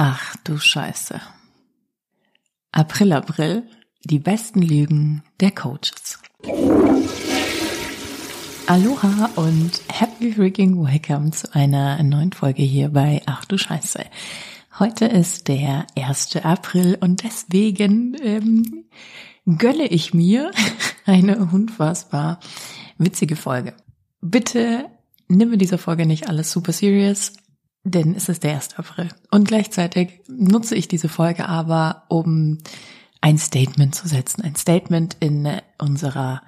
Ach du Scheiße. April, April, die besten Lügen der Coaches. Aloha und happy freaking welcome zu einer neuen Folge hier bei Ach du Scheiße. Heute ist der 1. April und deswegen ähm, gönne ich mir eine unfassbar witzige Folge. Bitte nimm mir diese Folge nicht alles super serious, denn es ist der 1. April. Und gleichzeitig nutze ich diese Folge aber, um ein Statement zu setzen. Ein Statement in unserer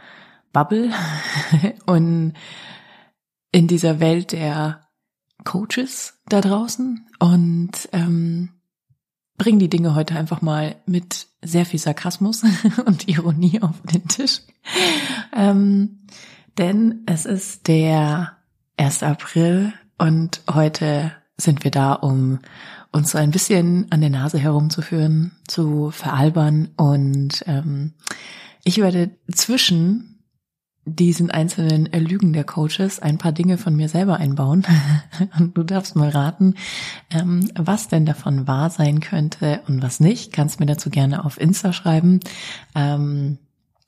Bubble und in dieser Welt der Coaches da draußen und ähm, bring die Dinge heute einfach mal mit sehr viel Sarkasmus und Ironie auf den Tisch. Ähm, denn es ist der 1. April und heute sind wir da, um uns so ein bisschen an der Nase herumzuführen, zu veralbern und ähm, ich werde zwischen diesen einzelnen Lügen der Coaches ein paar Dinge von mir selber einbauen. Und du darfst mal raten, ähm, was denn davon wahr sein könnte und was nicht. Kannst mir dazu gerne auf Insta schreiben. Ähm,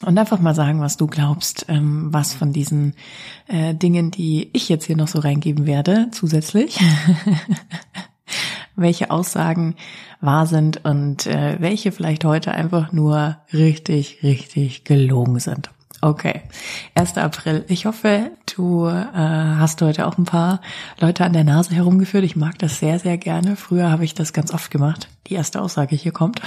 und einfach mal sagen, was du glaubst, ähm, was von diesen äh, Dingen, die ich jetzt hier noch so reingeben werde, zusätzlich, welche Aussagen wahr sind und äh, welche vielleicht heute einfach nur richtig, richtig gelogen sind. Okay, 1. April. Ich hoffe, du äh, hast heute auch ein paar Leute an der Nase herumgeführt. Ich mag das sehr, sehr gerne. Früher habe ich das ganz oft gemacht. Die erste Aussage hier kommt.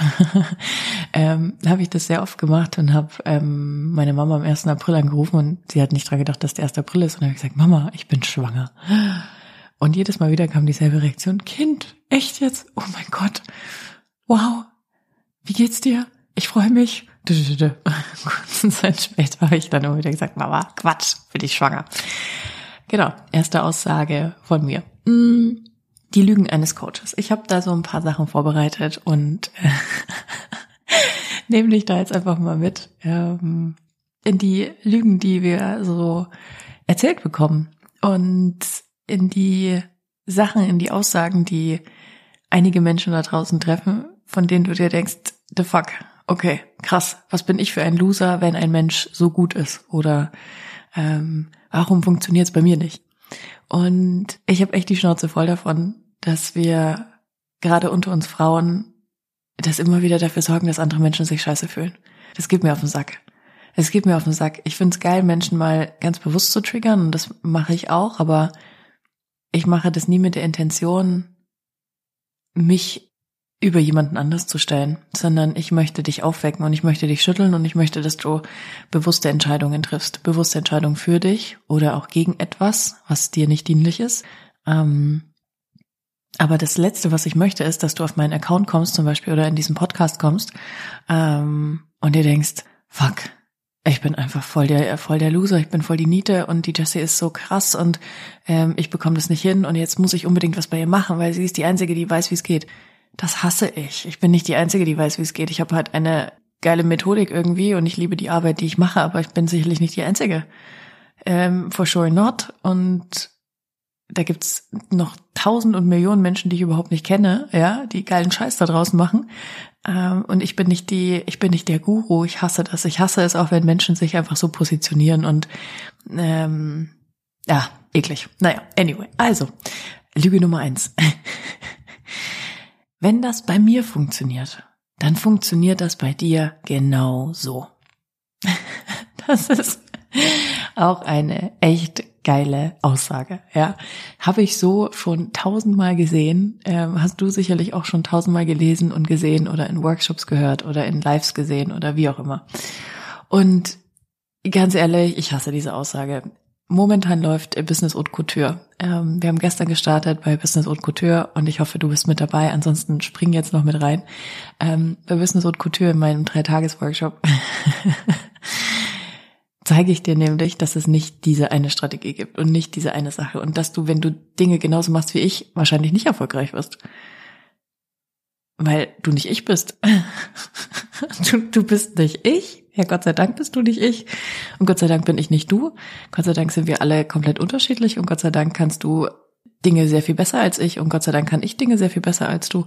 ähm, habe ich das sehr oft gemacht und habe ähm, meine Mama am 1. April angerufen und sie hat nicht dran gedacht, dass der 1. April ist. Und habe gesagt, Mama, ich bin schwanger. Und jedes Mal wieder kam dieselbe Reaktion. Kind, echt jetzt? Oh mein Gott. Wow. Wie geht's dir? Ich freue mich. Kurze Zeit später habe ich dann immer wieder gesagt, Mama, Quatsch, bin ich schwanger. Genau, erste Aussage von mir. Mm, die Lügen eines Coaches. Ich habe da so ein paar Sachen vorbereitet und äh, nehme dich da jetzt einfach mal mit ähm, in die Lügen, die wir so erzählt bekommen und in die Sachen, in die Aussagen, die einige Menschen da draußen treffen, von denen du dir denkst, the fuck, okay, krass, was bin ich für ein Loser, wenn ein Mensch so gut ist? Oder ähm, warum funktioniert es bei mir nicht? Und ich habe echt die Schnauze voll davon, dass wir gerade unter uns Frauen das immer wieder dafür sorgen, dass andere Menschen sich scheiße fühlen. Das geht mir auf den Sack. Es geht mir auf den Sack. Ich finde es geil, Menschen mal ganz bewusst zu triggern und das mache ich auch, aber ich mache das nie mit der Intention, mich über jemanden anders zu stellen, sondern ich möchte dich aufwecken und ich möchte dich schütteln und ich möchte, dass du bewusste Entscheidungen triffst. Bewusste Entscheidungen für dich oder auch gegen etwas, was dir nicht dienlich ist. Ähm, aber das Letzte, was ich möchte, ist, dass du auf meinen Account kommst zum Beispiel oder in diesen Podcast kommst ähm, und dir denkst, fuck, ich bin einfach voll der voll der Loser, ich bin voll die Niete und die Jessie ist so krass und ähm, ich bekomme das nicht hin und jetzt muss ich unbedingt was bei ihr machen, weil sie ist die Einzige, die weiß, wie es geht das hasse ich. Ich bin nicht die Einzige, die weiß, wie es geht. Ich habe halt eine geile Methodik irgendwie und ich liebe die Arbeit, die ich mache, aber ich bin sicherlich nicht die Einzige. Ähm, for sure not. Und da gibt's noch tausend und Millionen Menschen, die ich überhaupt nicht kenne, ja, die geilen Scheiß da draußen machen. Ähm, und ich bin nicht die, ich bin nicht der Guru. Ich hasse das. Ich hasse es auch, wenn Menschen sich einfach so positionieren und ähm, ja, eklig. Naja, anyway. Also, Lüge Nummer eins. Wenn das bei mir funktioniert, dann funktioniert das bei dir genau so. Das ist auch eine echt geile Aussage, ja. Habe ich so schon tausendmal gesehen, ähm, hast du sicherlich auch schon tausendmal gelesen und gesehen oder in Workshops gehört oder in Lives gesehen oder wie auch immer. Und ganz ehrlich, ich hasse diese Aussage. Momentan läuft Business Haute Couture. Ähm, wir haben gestern gestartet bei Business Haute Couture und ich hoffe, du bist mit dabei. Ansonsten spring jetzt noch mit rein. Ähm, bei Business Haute Couture in meinem Dreitages-Workshop zeige ich dir nämlich, dass es nicht diese eine Strategie gibt und nicht diese eine Sache und dass du, wenn du Dinge genauso machst wie ich, wahrscheinlich nicht erfolgreich wirst. Weil du nicht ich bist. du, du bist nicht ich ja, Gott sei Dank bist du nicht ich und Gott sei Dank bin ich nicht du. Gott sei Dank sind wir alle komplett unterschiedlich und Gott sei Dank kannst du Dinge sehr viel besser als ich und Gott sei Dank kann ich Dinge sehr viel besser als du.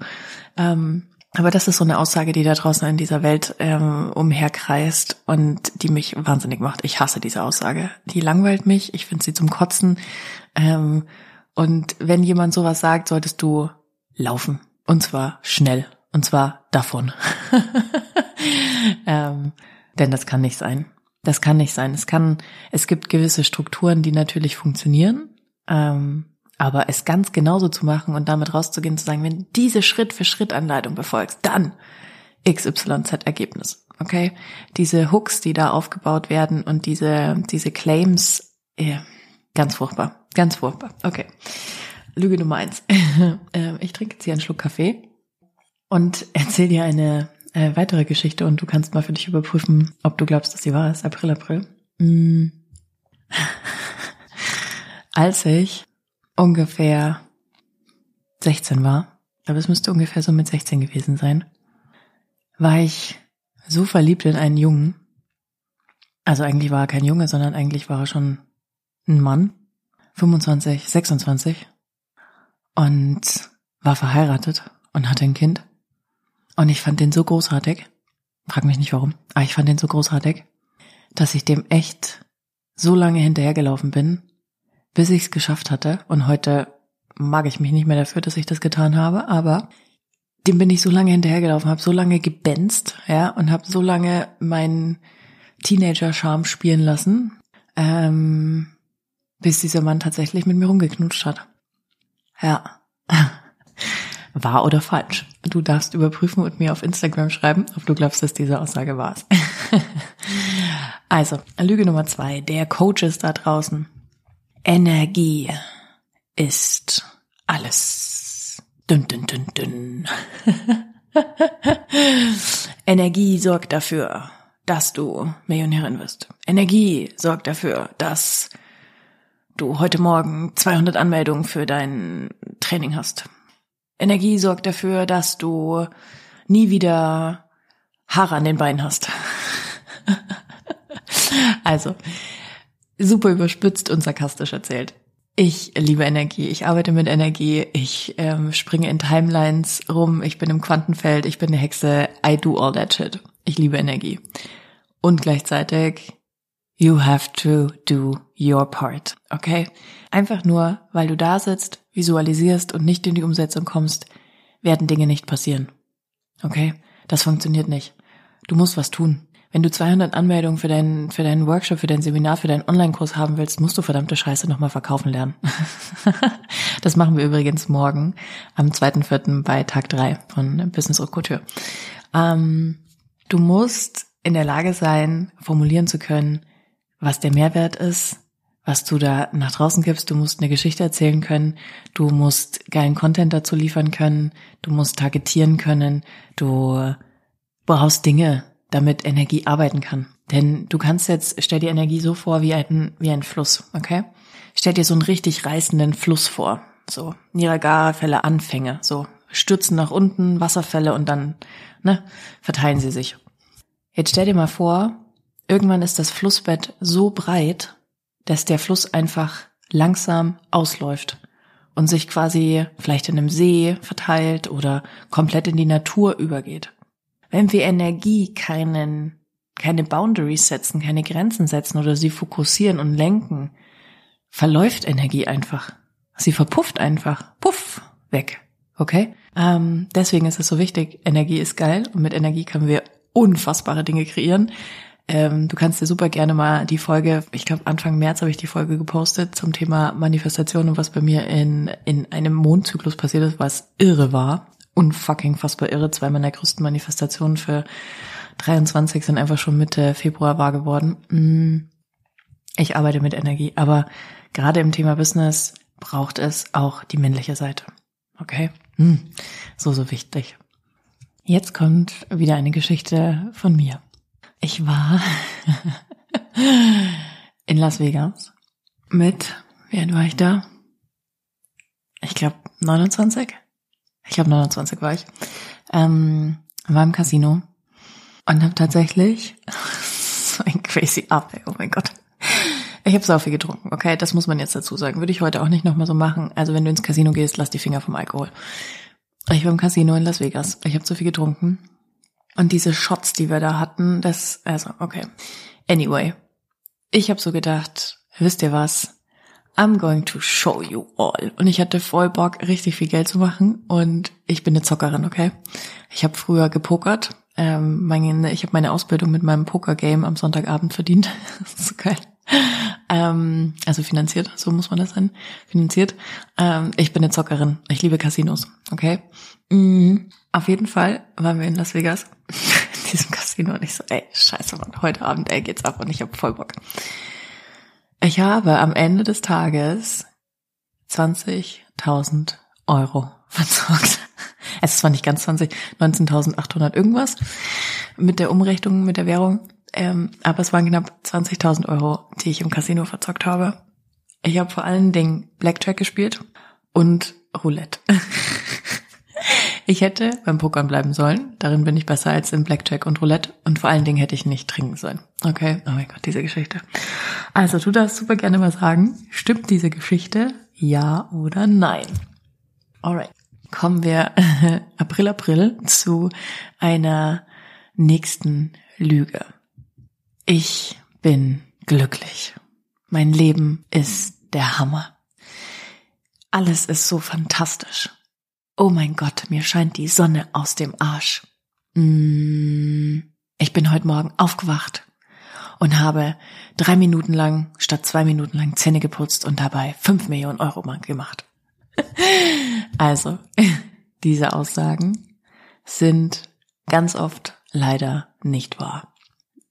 Ähm, aber das ist so eine Aussage, die da draußen in dieser Welt ähm, umherkreist und die mich wahnsinnig macht. Ich hasse diese Aussage. Die langweilt mich. Ich finde sie zum Kotzen. Ähm, und wenn jemand sowas sagt, solltest du laufen. Und zwar schnell. Und zwar davon. ähm, denn das kann nicht sein. Das kann nicht sein. Es kann, es gibt gewisse Strukturen, die natürlich funktionieren. Ähm, aber es ganz genauso zu machen und damit rauszugehen, zu sagen, wenn diese Schritt für Schritt Anleitung befolgst, dann XYZ Ergebnis. Okay? Diese Hooks, die da aufgebaut werden und diese, diese Claims, eh, ganz furchtbar. Ganz furchtbar. Okay. Lüge Nummer eins. Ähm, ich trinke jetzt hier einen Schluck Kaffee und erzähl dir eine äh, weitere Geschichte und du kannst mal für dich überprüfen, ob du glaubst, dass sie wahr ist. April, April. Mm. Als ich ungefähr 16 war, aber es müsste ungefähr so mit 16 gewesen sein, war ich so verliebt in einen Jungen. Also eigentlich war er kein Junge, sondern eigentlich war er schon ein Mann, 25, 26 und war verheiratet und hatte ein Kind. Und ich fand den so großartig, frag mich nicht warum, aber ich fand den so großartig, dass ich dem echt so lange hinterhergelaufen bin, bis ich es geschafft hatte. Und heute mag ich mich nicht mehr dafür, dass ich das getan habe, aber dem bin ich so lange hinterhergelaufen, habe so lange gebenzt, ja, und habe so lange meinen Teenager-Charme spielen lassen, ähm, bis dieser Mann tatsächlich mit mir rumgeknutscht hat. Ja. Wahr oder falsch? Du darfst überprüfen und mir auf Instagram schreiben, ob du glaubst, dass diese Aussage wahr ist. also, Lüge Nummer zwei. Der Coach ist da draußen. Energie ist alles. Dün, dün, dün, dün. Energie sorgt dafür, dass du Millionärin wirst. Energie sorgt dafür, dass du heute Morgen 200 Anmeldungen für dein Training hast. Energie sorgt dafür, dass du nie wieder Haare an den Beinen hast. also, super überspitzt und sarkastisch erzählt. Ich liebe Energie, ich arbeite mit Energie, ich ähm, springe in Timelines rum, ich bin im Quantenfeld, ich bin eine Hexe, I do all that shit. Ich liebe Energie. Und gleichzeitig, you have to do your part, okay? Einfach nur, weil du da sitzt, visualisierst und nicht in die Umsetzung kommst, werden Dinge nicht passieren. Okay? Das funktioniert nicht. Du musst was tun. Wenn du 200 Anmeldungen für deinen, für deinen Workshop, für dein Seminar, für deinen Online-Kurs haben willst, musst du verdammte Scheiße nochmal verkaufen lernen. das machen wir übrigens morgen am 2.4. bei Tag 3 von Business Couture. Ähm, du musst in der Lage sein, formulieren zu können, was der Mehrwert ist, was du da nach draußen gibst. Du musst eine Geschichte erzählen können. Du musst geilen Content dazu liefern können. Du musst targetieren können. Du brauchst Dinge, damit Energie arbeiten kann. Denn du kannst jetzt, stell dir Energie so vor wie ein, wie ein Fluss, okay? Stell dir so einen richtig reißenden Fluss vor. So, Niagara-Fälle Anfänge, so, stürzen nach unten, Wasserfälle und dann, ne, verteilen sie sich. Jetzt stell dir mal vor, irgendwann ist das Flussbett so breit, dass der Fluss einfach langsam ausläuft und sich quasi vielleicht in einem See verteilt oder komplett in die Natur übergeht. Wenn wir Energie keinen, keine Boundaries setzen, keine Grenzen setzen oder sie fokussieren und lenken, verläuft Energie einfach. Sie verpufft einfach. Puff, weg. Okay? Ähm, deswegen ist es so wichtig, Energie ist geil und mit Energie können wir unfassbare Dinge kreieren. Ähm, du kannst dir super gerne mal die Folge, ich glaube Anfang März habe ich die Folge gepostet zum Thema Manifestation und was bei mir in, in einem Mondzyklus passiert ist, was irre war unfucking fassbar irre. Zwei meiner größten Manifestationen für 23 sind einfach schon Mitte Februar wahr geworden. Mm. Ich arbeite mit Energie, aber gerade im Thema Business braucht es auch die männliche Seite. Okay? Mm. So, so wichtig. Jetzt kommt wieder eine Geschichte von mir. Ich war in Las Vegas mit, wie alt war ich da? Ich glaube 29 ich glaube 29 war ich, ähm, war im Casino und habe tatsächlich so ein crazy Up, oh mein Gott. Ich habe sau viel getrunken, okay, das muss man jetzt dazu sagen. Würde ich heute auch nicht nochmal so machen. Also wenn du ins Casino gehst, lass die Finger vom Alkohol. Ich war im Casino in Las Vegas. Ich habe zu viel getrunken. Und diese Shots, die wir da hatten, das, also, okay. Anyway, ich habe so gedacht, wisst ihr was? I'm going to show you all. Und ich hatte voll Bock, richtig viel Geld zu machen. Und ich bin eine Zockerin, okay? Ich habe früher gepokert. Ähm, meine, ich habe meine Ausbildung mit meinem Poker-Game am Sonntagabend verdient. das ist so geil. Ähm, also finanziert, so muss man das sein. Finanziert. Ähm, ich bin eine Zockerin. Ich liebe Casinos, okay? Mhm. Auf jeden Fall waren wir in Las Vegas. in diesem Casino und ich so, ey, scheiße, Mann, heute Abend, ey, geht's ab und ich hab voll Bock. Ich habe am Ende des Tages 20.000 Euro verzockt. Es zwar nicht ganz 20, 19.800 irgendwas mit der Umrechnung, mit der Währung, ähm, aber es waren knapp 20.000 Euro, die ich im Casino verzockt habe. Ich habe vor allen Dingen Blackjack gespielt und Roulette. Ich hätte beim Pokern bleiben sollen. Darin bin ich besser als in Blackjack und Roulette. Und vor allen Dingen hätte ich nicht trinken sollen. Okay? Oh mein Gott, diese Geschichte. Also du darfst super gerne mal sagen, stimmt diese Geschichte? Ja oder nein? Alright. Kommen wir April, April zu einer nächsten Lüge. Ich bin glücklich. Mein Leben ist der Hammer. Alles ist so fantastisch. Oh mein Gott, mir scheint die Sonne aus dem Arsch. Mm, ich bin heute Morgen aufgewacht und habe drei Minuten lang statt zwei Minuten lang Zähne geputzt und dabei fünf Millionen Euro gemacht. also, diese Aussagen sind ganz oft leider nicht wahr.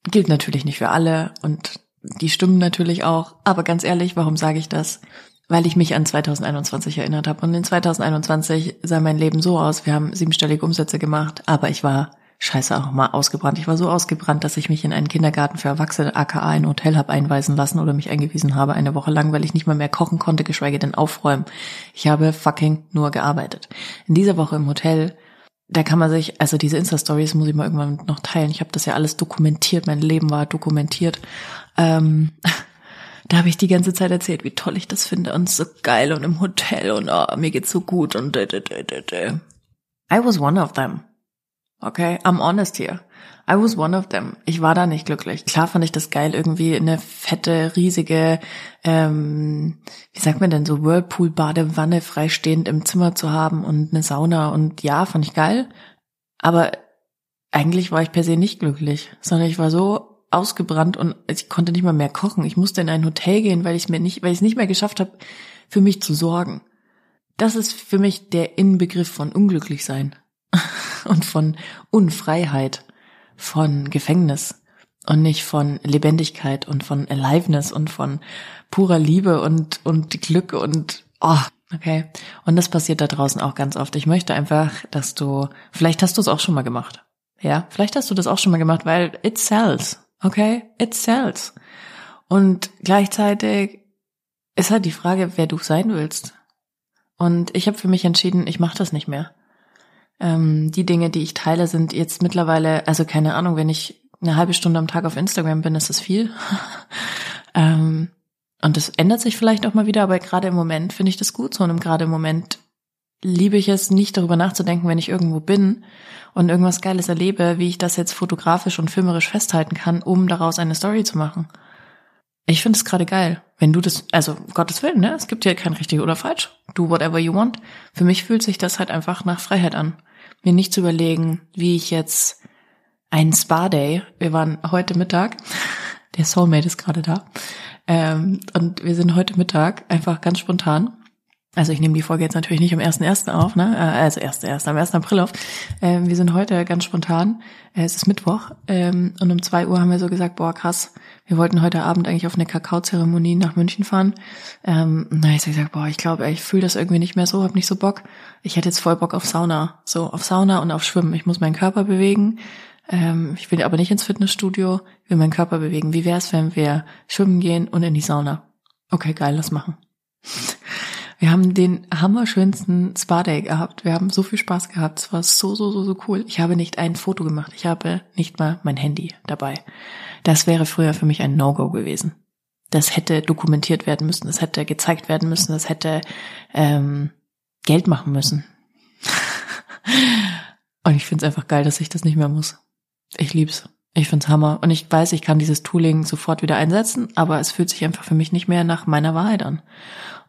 Gilt natürlich nicht für alle und die stimmen natürlich auch, aber ganz ehrlich, warum sage ich das? weil ich mich an 2021 erinnert habe. Und in 2021 sah mein Leben so aus. Wir haben siebenstellige Umsätze gemacht, aber ich war scheiße auch mal ausgebrannt. Ich war so ausgebrannt, dass ich mich in einen Kindergarten für Erwachsene, aka ein Hotel, habe einweisen lassen oder mich eingewiesen habe eine Woche lang, weil ich nicht mal mehr kochen konnte, geschweige denn aufräumen. Ich habe fucking nur gearbeitet. In dieser Woche im Hotel da kann man sich, also diese Insta-Stories muss ich mal irgendwann noch teilen. Ich habe das ja alles dokumentiert, mein Leben war dokumentiert. Ähm, da habe ich die ganze Zeit erzählt, wie toll ich das finde und so geil und im Hotel und oh, mir geht's so gut und. I was one of them. Okay, I'm honest here. I was one of them. Ich war da nicht glücklich. Klar fand ich das geil, irgendwie eine fette, riesige, ähm, wie sagt man denn, so Whirlpool-Badewanne freistehend im Zimmer zu haben und eine Sauna und ja, fand ich geil. Aber eigentlich war ich per se nicht glücklich, sondern ich war so ausgebrannt und ich konnte nicht mal mehr kochen. Ich musste in ein Hotel gehen, weil ich mir nicht, weil ich es nicht mehr geschafft habe, für mich zu sorgen. Das ist für mich der Inbegriff von unglücklich sein und von Unfreiheit, von Gefängnis und nicht von Lebendigkeit und von Aliveness und von purer Liebe und und Glück und oh, okay. Und das passiert da draußen auch ganz oft. Ich möchte einfach, dass du, vielleicht hast du es auch schon mal gemacht. Ja, vielleicht hast du das auch schon mal gemacht, weil it sells. Okay, it sells. Und gleichzeitig ist halt die Frage, wer du sein willst. Und ich habe für mich entschieden, ich mache das nicht mehr. Ähm, die Dinge, die ich teile, sind jetzt mittlerweile, also keine Ahnung, wenn ich eine halbe Stunde am Tag auf Instagram bin, ist das viel. ähm, und das ändert sich vielleicht auch mal wieder, aber gerade im Moment finde ich das gut so. Und gerade im Moment liebe ich es, nicht darüber nachzudenken, wenn ich irgendwo bin und irgendwas Geiles erlebe, wie ich das jetzt fotografisch und filmerisch festhalten kann, um daraus eine Story zu machen. Ich finde es gerade geil. Wenn du das, also Gottes Willen, ne? Es gibt hier kein richtig oder falsch. Do whatever you want. Für mich fühlt sich das halt einfach nach Freiheit an. Mir nicht zu überlegen, wie ich jetzt einen Spa-Day, wir waren heute Mittag, der Soulmate ist gerade da, ähm, und wir sind heute Mittag einfach ganz spontan also ich nehme die Folge jetzt natürlich nicht am 1.1. auf, ne? Äh, also 1.1. am 1. April auf. Ähm, wir sind heute ganz spontan. Äh, es ist Mittwoch ähm, und um zwei Uhr haben wir so gesagt, boah krass, wir wollten heute Abend eigentlich auf eine Kakaozeremonie nach München fahren. Ähm, na, ich gesagt, boah, ich glaube, ich fühle das irgendwie nicht mehr so, hab nicht so Bock. Ich hätte jetzt voll Bock auf Sauna. So, auf Sauna und auf Schwimmen. Ich muss meinen Körper bewegen. Ähm, ich will aber nicht ins Fitnessstudio, ich will meinen Körper bewegen. Wie wär's, wenn wir schwimmen gehen und in die Sauna? Okay, geil, lass machen. Wir haben den hammerschönsten Spa-Day gehabt. Wir haben so viel Spaß gehabt. Es war so, so, so, so cool. Ich habe nicht ein Foto gemacht. Ich habe nicht mal mein Handy dabei. Das wäre früher für mich ein No-Go gewesen. das hätte dokumentiert werden müssen, das hätte gezeigt werden müssen, das hätte ähm, Geld machen müssen. Und ich finde es einfach geil, dass ich das nicht mehr muss. Ich lieb's. Ich find's Hammer. Und ich weiß, ich kann dieses Tooling sofort wieder einsetzen, aber es fühlt sich einfach für mich nicht mehr nach meiner Wahrheit an.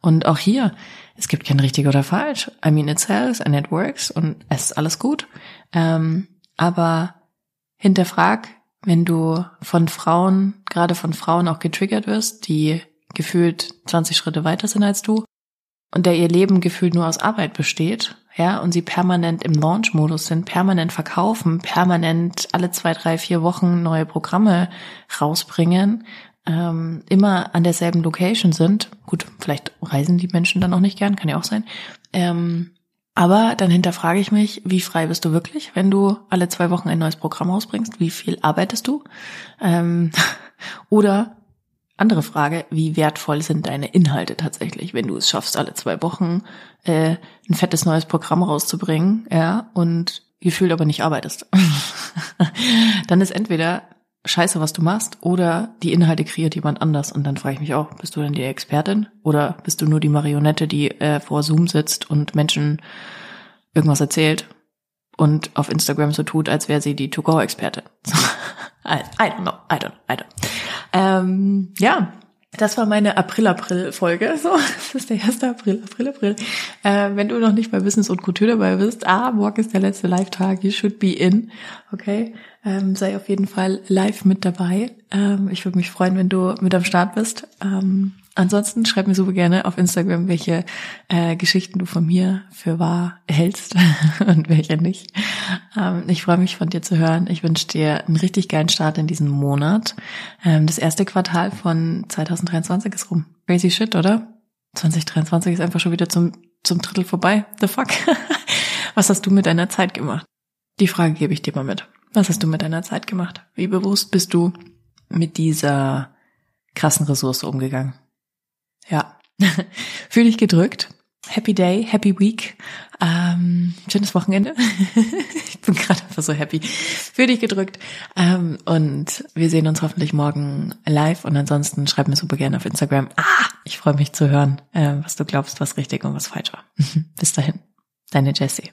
Und auch hier, es gibt kein richtig oder falsch. I mean, it sells and it works und es ist alles gut. Ähm, aber hinterfrag, wenn du von Frauen, gerade von Frauen auch getriggert wirst, die gefühlt 20 Schritte weiter sind als du und der ihr Leben gefühlt nur aus Arbeit besteht, ja, und sie permanent im Launch-Modus sind, permanent verkaufen, permanent alle zwei, drei, vier Wochen neue Programme rausbringen, ähm, immer an derselben Location sind. Gut, vielleicht reisen die Menschen dann auch nicht gern, kann ja auch sein. Ähm, aber dann hinterfrage ich mich, wie frei bist du wirklich, wenn du alle zwei Wochen ein neues Programm rausbringst? Wie viel arbeitest du? Ähm, oder andere Frage, wie wertvoll sind deine Inhalte tatsächlich, wenn du es schaffst, alle zwei Wochen äh, ein fettes neues Programm rauszubringen, ja, und gefühlt aber nicht arbeitest. dann ist entweder scheiße, was du machst, oder die Inhalte kreiert jemand anders. Und dann frage ich mich auch, bist du denn die Expertin? Oder bist du nur die Marionette, die äh, vor Zoom sitzt und Menschen irgendwas erzählt und auf Instagram so tut, als wäre sie die To-Go-Expertin? I, I don't know, I don't, I don't. Ähm, ja, das war meine April-April-Folge. So, das ist der erste April, April, April. Äh, wenn du noch nicht bei Business und Couture dabei bist, ah, morgen ist der letzte Live-Tag, you should be in. Okay, ähm, sei auf jeden Fall live mit dabei. Ähm, ich würde mich freuen, wenn du mit am Start bist. Ähm, Ansonsten schreib mir super gerne auf Instagram, welche äh, Geschichten du von mir für wahr hältst und welche nicht. Ähm, ich freue mich von dir zu hören. Ich wünsche dir einen richtig geilen Start in diesem Monat. Ähm, das erste Quartal von 2023 ist rum. Crazy shit, oder? 2023 ist einfach schon wieder zum, zum Drittel vorbei. The fuck? Was hast du mit deiner Zeit gemacht? Die Frage gebe ich dir mal mit. Was hast du mit deiner Zeit gemacht? Wie bewusst bist du mit dieser krassen Ressource umgegangen? Ja. Fühl dich gedrückt. Happy Day, Happy Week. Ähm, schönes Wochenende. ich bin gerade einfach so happy. Fühl dich gedrückt. Ähm, und wir sehen uns hoffentlich morgen live. Und ansonsten schreib mir super gerne auf Instagram. Ah, ich freue mich zu hören, äh, was du glaubst, was richtig und was falsch war. Bis dahin. Deine Jessie.